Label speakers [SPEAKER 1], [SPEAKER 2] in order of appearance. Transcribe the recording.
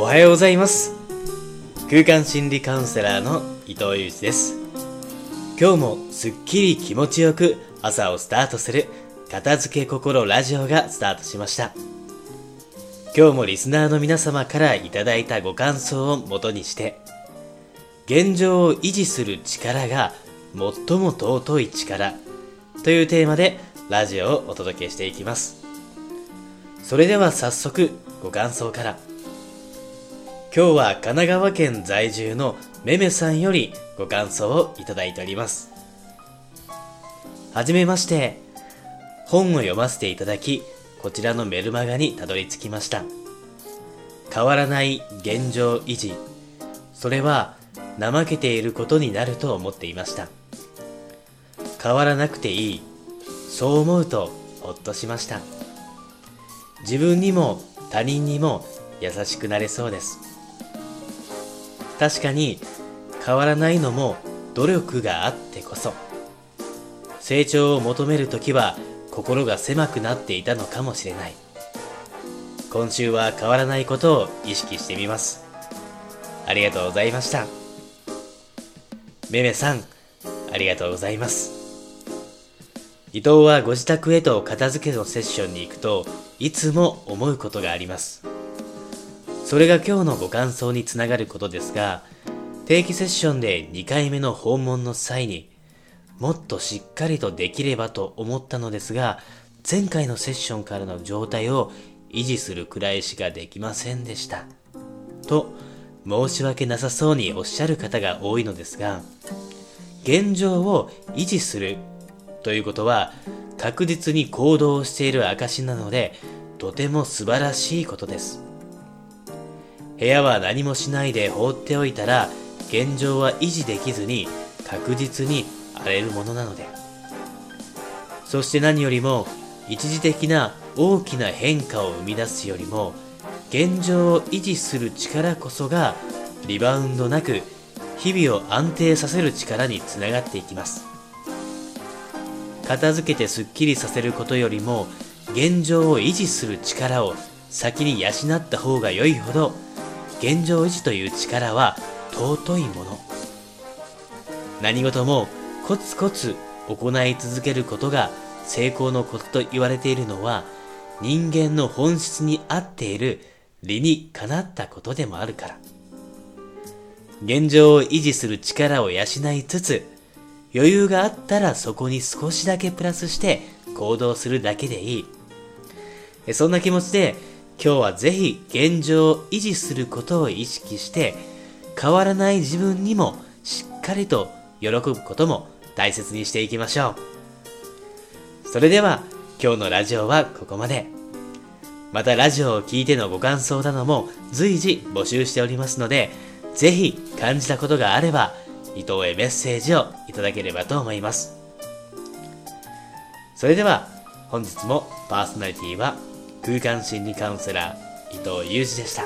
[SPEAKER 1] おはようございます。空間心理カウンセラーの伊藤裕二です。今日もすっきり気持ちよく朝をスタートする片付け心ラジオがスタートしました。今日もリスナーの皆様からいただいたご感想をもとにして現状を維持する力が最も尊い力というテーマでラジオをお届けしていきます。それでは早速ご感想から。今日は神奈川県在住のめめさんよりご感想をいただいております。はじめまして。本を読ませていただきこちらのメルマガにたどり着きました。変わらない現状維持。それは怠けていることになると思っていました。変わらなくていい。そう思うとほっとしました。自分にも他人にも優しくなれそうです。確かに変わらないのも努力があってこそ。成長を求めるときは心が狭くなっていたのかもしれない。今週は変わらないことを意識してみます。ありがとうございました。めめさんありがとうございます。伊藤はご自宅へと片付けのセッションに行くといつも思うことがあります。それが今日のご感想につながることですが定期セッションで2回目の訪問の際にもっとしっかりとできればと思ったのですが前回のセッションからの状態を維持するくらいしかできませんでした。と申し訳なさそうにおっしゃる方が多いのですが現状を維持するということは確実に行動している証なのでとても素晴らしいことです。部屋は何もしないで放っておいたら現状は維持できずに確実に荒れるものなので。そして何よりも一時的な大きな変化を生み出すよりも現状を維持する力こそがリバウンドなく日々を安定させる力につながっていきます。片付けてすっきりさせることよりも現状を維持する力を先に養った方が良いほど現状維持という力は尊いもの。何事もコツコツ行い続けることが成功のことと言われているのは人間の本質に合っている理にかなったことでもあるから。現状を維持する力を養いつつ余裕があったらそこに少しだけプラスして行動するだけでいい。そんな気持ちで今日はぜひ現状を維持することを意識して変わらない自分にもしっかりと喜ぶことも大切にしていきましょう。それでは今日のラジオはここまで。またラジオを聴いてのご感想なども随時募集しておりますのでぜひ感じたことがあれば伊藤へメッセージをいただければと思います。それでは本日もパーソナリティは空間心理カウンセラー伊藤裕二でした。